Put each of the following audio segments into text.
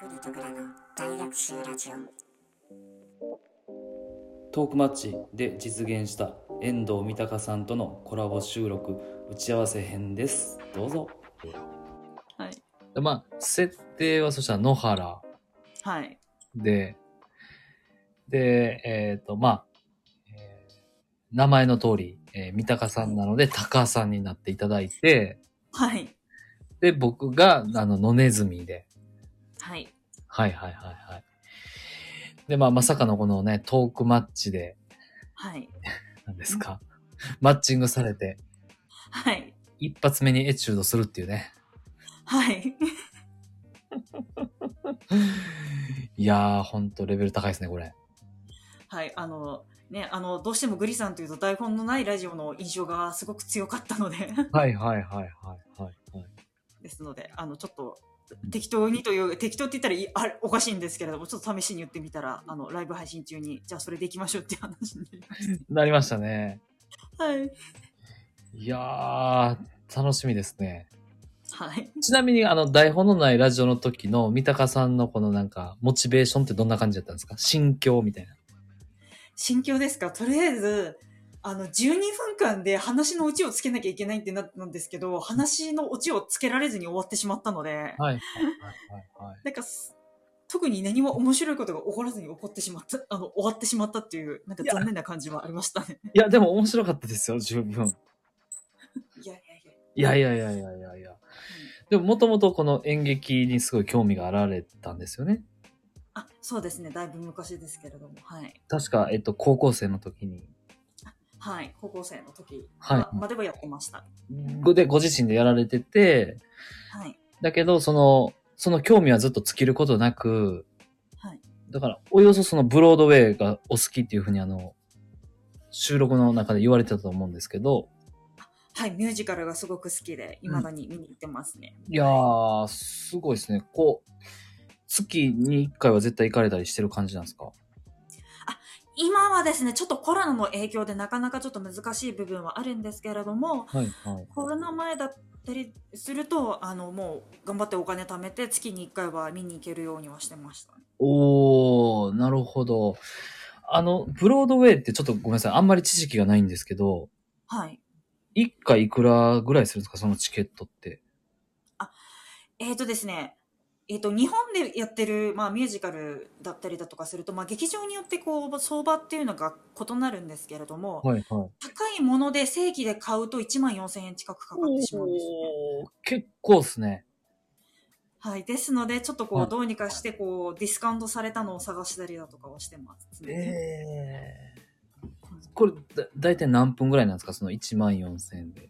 グリとグラの大学習ラジオ。トークマッチで実現した遠藤三鷹さんとのコラボ収録。打ち合わせ編です。どうぞ。はい。でまあ、設定はそしたら野原。はい。で、で、えっ、と、まあ、えー名前の通り、えー三鷹さんなので、鷹さんになっていただいて、はい。で、僕が、あの、野ネズミで、はい。はいはいはいはい。で、まあ、まさかのこのね、トークマッチで、はい。なんですか、マッチングされて、はい。一発目にエチュードするっていうね。はい。いやー、ほんとレベル高いですね、これ。はい。あの、ね、あの、どうしてもグリさんというと台本のないラジオの印象がすごく強かったので、はいはいはいはいはい、はい。ですので、あの、ちょっと、適当にという、適当って言ったらいいあれおかしいんですけれども、ちょっと試しに言ってみたら、あの、ライブ配信中に、じゃあそれでいきましょうっていう話になりましなりましたね。た。はい。いやー、楽しみですね。はい。ちなみに、あの、台本のないラジオの時の三鷹さんのこのなんか、モチベーションってどんな感じだったんですか？心境みたいな。心境ですか？とりあえず、あの、12分間で話のオチをつけなきゃいけないってなったんですけど、話のオチをつけられずに終わってしまったので、はい、はい、はい、はい。なんかす、特に何も面白いことが起こらずに起こってしまった、あの、終わってしまったっていう、なんか残念な感じはありましたね。いや、でも面白かったですよ、十分。いやいやいや。いやいやいやいやいやいや。でも、もともとこの演劇にすごい興味があられたんですよね。あ、そうですね。だいぶ昔ですけれども。はい。確か、えっと、高校生の時に。はい。高校生の時はいままではやってました。ごで、ご自身でやられてて、はい。だけど、その、その興味はずっと尽きることなく、はい。だから、およそそのブロードウェイがお好きっていうふうにあの、収録の中で言われてたと思うんですけど、はい。ミュージカルがすごく好きで、未だに見に行ってますね。いやー、すごいですね。こう、月に1回は絶対行かれたりしてる感じなんですか？今はですね、ちょっとコロナの影響でなかなかちょっと難しい部分はあるんですけれども、はい、はい。コロナ前だったりすると、あの、もう頑張ってお金貯めて月に1回は見に行けるようにはしてました。おー、なるほど。あの、ブロードウェイってちょっとごめんなさい。あんまり知識がないんですけど、はい。1回いくらぐらいするんですか？そのチケットって。えーとですね、えーと、日本でやってる、まあ、ミュージカルだったりだとかすると、まあ、劇場によってこう、相場っていうのが異なるんですけれども、はい、はい。高いもので正規で買うと1万4000円近くかかってしまうんですね。結構っすね。はい。ですので、ちょっとこう、はいどうにかして、こう、ディスカウントされたのを探したりだとかはしてますね。ええこれ、だ、だいたい何分ぐらいなんですか？その1万4000円で。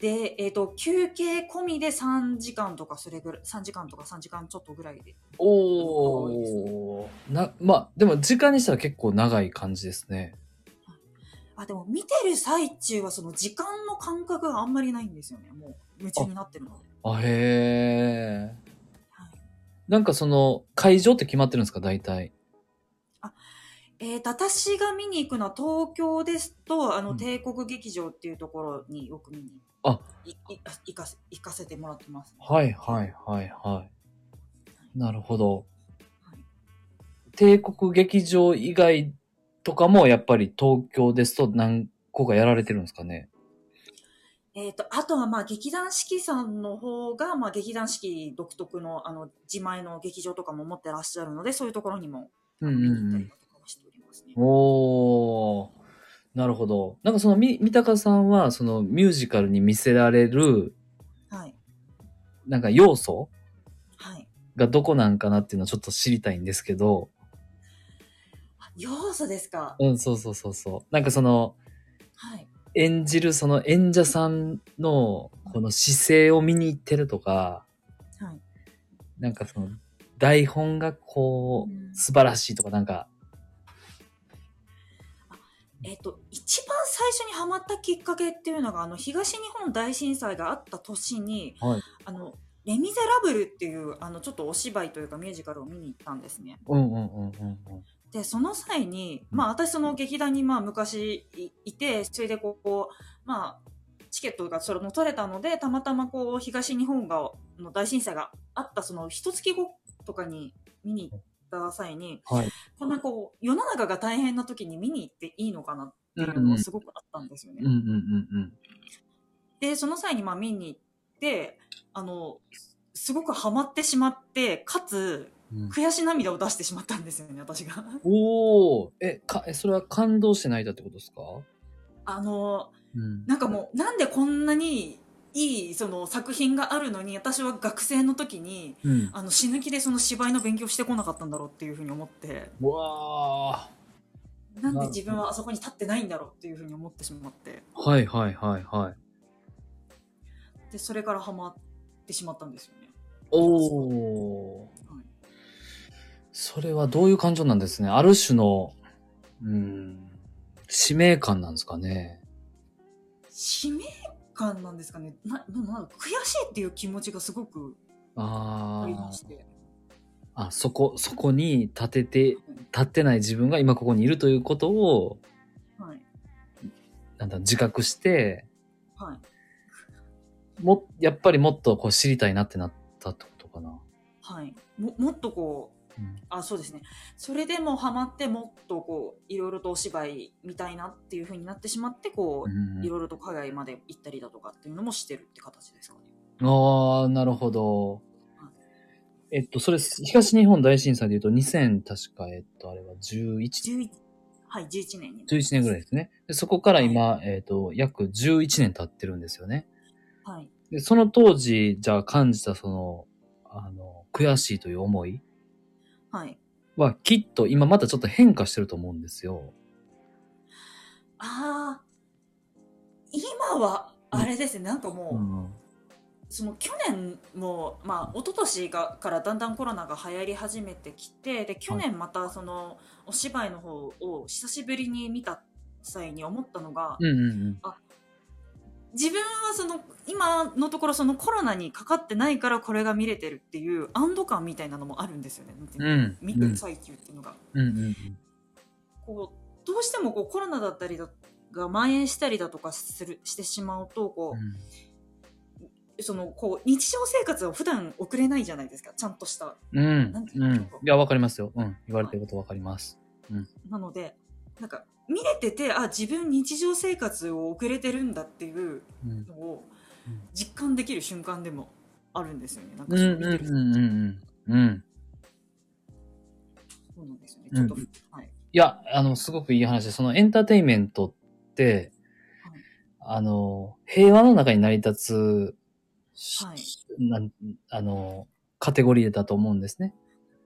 で、えっ、と、休憩込みで3時間とか、それぐらい、3時間とか3時間ちょっとぐらいで。お多いですー。な、まあ、でも時間にしたら結構長い感じですね。あ、でも見てる最中はその時間の感覚があんまりないんですよね。もう夢中になってるので。あ、へえ。はいなんかその、会場って決まってるんですか？大体。えーと、私が見に行くのは東京ですと、あの、うん帝国劇場っていうところによく見にあいい行かせ行かせてもらってます。はい、はい、はい、はい。なるほどはい。帝国劇場以外とかもやっぱり東京ですと何個かやられてるんですかね？えっ、と、あとはまあ劇団四季さんの方が、まあ劇団四季独特のあの自前の劇場とかも持ってらっしゃるので、そういうところにもうんうん見に行うんったりだとかはしておりますね。おー。なるほど。なんかそのみ、三鷹さんは、そのミュージカルに見せられる、はい。なんか要素？はい。がどこなんかなっていうのをちょっと知りたいんですけど、あ要素ですか？うん、そうそうそうそう。なんかその、はい。演じるその演者さんのこの姿勢を見に行ってるとか、はい。なんかその台本がこう素晴らしいとかなんか、えっ、と、一番最初にハマったきっかけっていうのが、あの、東日本大震災があった年に、はいあの、レ・ミゼラブルっていう、あの、ちょっとお芝居というかミュージカルを見に行ったんですね。で、その際に、まあ、私その劇団にまあ昔いいて、それでこう、まあ、チケットがそれも取れたので、たまたまこう、東日本が、の大震災があったその一月後とかに見に行った際に、はい。こんなこう、世の中が大変な時に見に行っていいのかなっていうのがすごくあったんですよね。で、その際にまあ見に行って、あの、すごくハマってしまって、かつ、うん。悔し涙を出してしまったんですよね、私が。おおえ、か、え、それは感動して泣いたってことですか？あの、うん。なんかもう、なんでこんなにいいその作品があるのに、私は学生の時に、うん。あの死ぬ気でその芝居の勉強してこなかったんだろうっていうふうに思って、うわー。なんで自分はあそこに立ってないんだろうっていうふうに思ってしまって、はいはいはいはい。で、それからハマってしまったんですよね。おー。はいそれはどういう感情なんですね。ある種の、うん、使命感なんですかね。使命感なんですかね。なななんか悔しいっていう気持ちがすごくあありまーして。あ、そこ、そこに立てて、立ってない自分が今ここにいるということを、はい。なんだ、自覚して、はい。も、やっぱりもっとこう知りたいなってなったってことかな。はい。ももっとこううん。あそうですね。それでもハマってもっとこういろいろとお芝居見たいなっていうふうになってしまってこう、うんいろいろと海外まで行ったりだとかっていうのもしてるって形ですかね。ああ、なるほど。はい。えっと、それ、東日本大震災で言うと2000、確か、えっと、あれは11、11はい11年に11年ぐらいですね。でそこから今、えっと、約11年経ってるんですよね。はい。で、その当時、じゃあ感じたその、あの、悔しいという思いはいは、きっと今またちょっと変化してると思うんですよ。ああ今はあれですねなんかもう、うん。その去年も、まあ、一昨年がからだんだんコロナが流行り始めてきてで去年またそのお芝居の方を久しぶりに見た際に思ったのが、うんうん自分はその今のところそのコロナにかかってないからこれが見れてるっていう安堵感みたいなのもあるんですよねうん。うん。見てる最中っていうのが、うんうんうん。こうどうしてもこうコロナだったりだが蔓延したりだとかするしてしまうとこう、そのこう日常生活を普段送れないじゃないですかちゃんとしたうん。なんてうん。いうのいや、わかりますよ。うん。言われてることわかります。なのでなんか見れててあ自分日常生活を送れてるんだっていううん。のをうん。実感できる瞬間でもあるんですよね。なんかうんうんそう見てるうんうんうん。うん。そうなんですよね。うんちょっと、はい。いや、あの、すごくいい話。で、そのエンターテインメントって、あの、平和の中に成り立つ、はい。なんあの、カテゴリーだと思うんですね。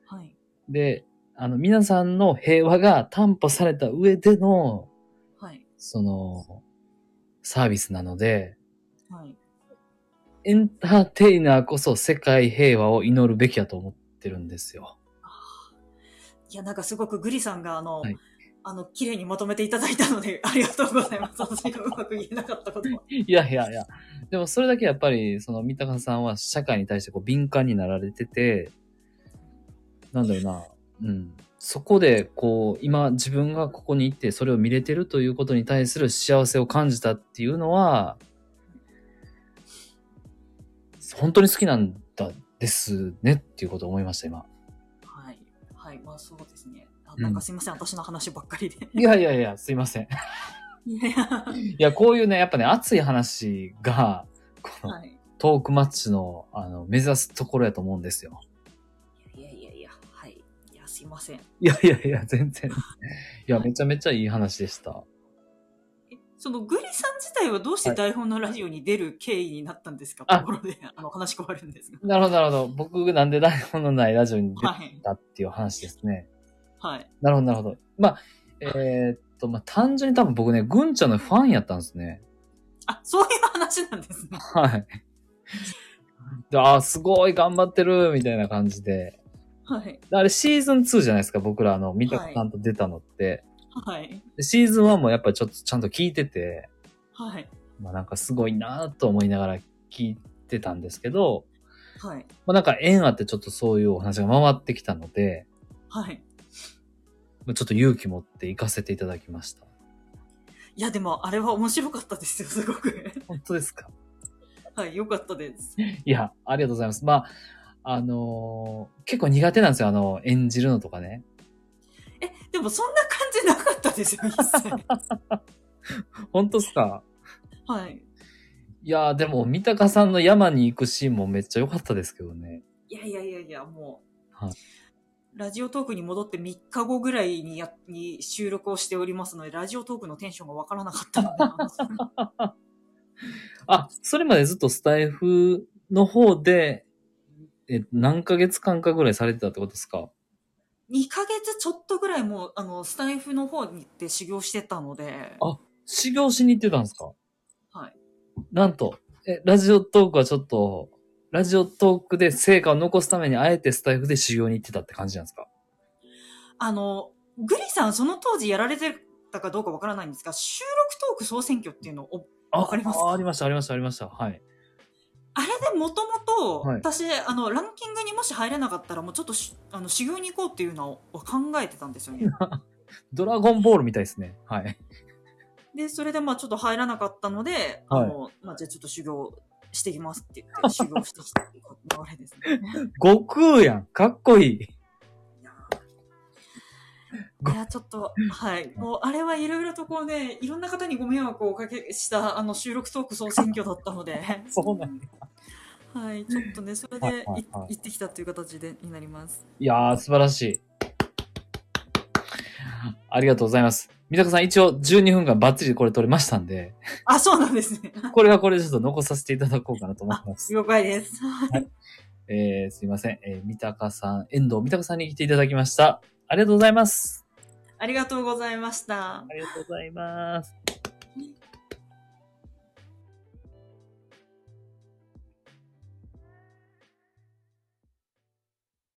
はい。で、あの、皆さんの平和が担保された上での、はいその、サービスなので、はいエンターテイナーこそ世界平和を祈るべきだと思ってるんですよ。いやなんかすごくグリさんがあの、はいあの綺麗にまとめていただいたので ありがとうございます私がうまく言えなかったことは いやいやいや。でもそれだけやっぱり、その三鷹さんは社会に対してこう敏感になられてて、なんだろうな。うん。そこで、こう、今自分がここに行ってそれを見れてるということに対する幸せを感じたっていうのは、本当に好きなんだですねっていうことを思いました、今。はいはいまあそうですねなんかすいません、私の話ばっかりでいやいやいや、すいません。いやいや、こういうね、やっぱね、熱い話が、このはいトークマッチの、あの、目指すところやと思うんですよ。やすいませんいやいやいや、全然。いや、めちゃめちゃいい話でした。えそのグリさん自体はどうして台本のラジオに出る経緯になったんですか、あところであの話変わるんですがなるほど、なるほど。僕なんで台本のないラジオに出はいたっていう話ですね。はいなるほど、なるほど。まあ、えーっと、まあ、単純に多分僕ね、ぐんちゃんのファンやったんですね。あそういう話なんですねはい。あ、すごい頑張ってるみたいな感じで。はい。あれシーズン2じゃないですか、僕らあの、三鷹さんと出たのって。はい。でシーズン1もやっぱりちょっとちゃんと聞いてて、はい。まあなんかすごいなと思いながら聞いてたんですけど、はい。まあなんか縁あってちょっとそういうお話が回ってきたので、はい。まあちょっと勇気持って行かせていただきました。いやでもあれは面白かったですよすごく。本当ですか？はいよかったです。いや、ありがとうございます。まあ、あのー結構苦手なんですよ、あの、演じるのとかね。え、でもそんな感じなかったですよ、一切。本当っすか？はい。いやー、でも、三鷹さんの山に行くシーンもめっちゃ良かったですけどね。いやいやいやいや、もう、はいラジオトークに戻って3日後ぐらいにやに収録をしておりますので、ラジオトークのテンションがわからなかったので、あ、それまでずっとスタイフの方で、え、何ヶ月間かぐらいされてたってことですか？2ヶ月ちょっとぐらいもう、あの、スタイフの方に行って修行してたので、あ修行しに行ってたんですか？はい。なんと、え、ラジオトークはちょっと、ラジオトークで成果を残すためにあえてスタイフで修行に行ってたって感じなんですか？あの、グリさんその当時やられてたかどうかわからないんですが、収録トーク総選挙っていうのを、あわかりますか？あありました、ありました、ありました。はい。あれでもともと、はい私、あの、ランキングにもし入れなかったら、もうちょっとしあの修行に行こうっていうのを考えてたんですよね。ドラゴンボールみたいですね。はい。で、それでまあちょっと入らなかったので、はいあの、まあじゃあちょっと修行してきますって言って、修行してきたっていう流れですね。悟空やん。かっこいい。いやちょっと、はい。もう、あれはいろいろとこうね、いろんな方にご迷惑をおかけした、あの、収録トーク総選挙だったので、そうなんはい。ちょっとね、それで、はいはい行ってきたという形で、になります。いやー、素晴らしい。ありがとうございます。三鷹さん、一応12分間バッチリこれ撮れましたんで、あ、そうなんですね。これはこれでちょっと残させていただこうかなと思います。了解です。はい。えー、すいません。えー、三鷹さん、遠藤三鷹さんに来ていただきました。ありがとうございます。ありがとうございました。ありがとうございます。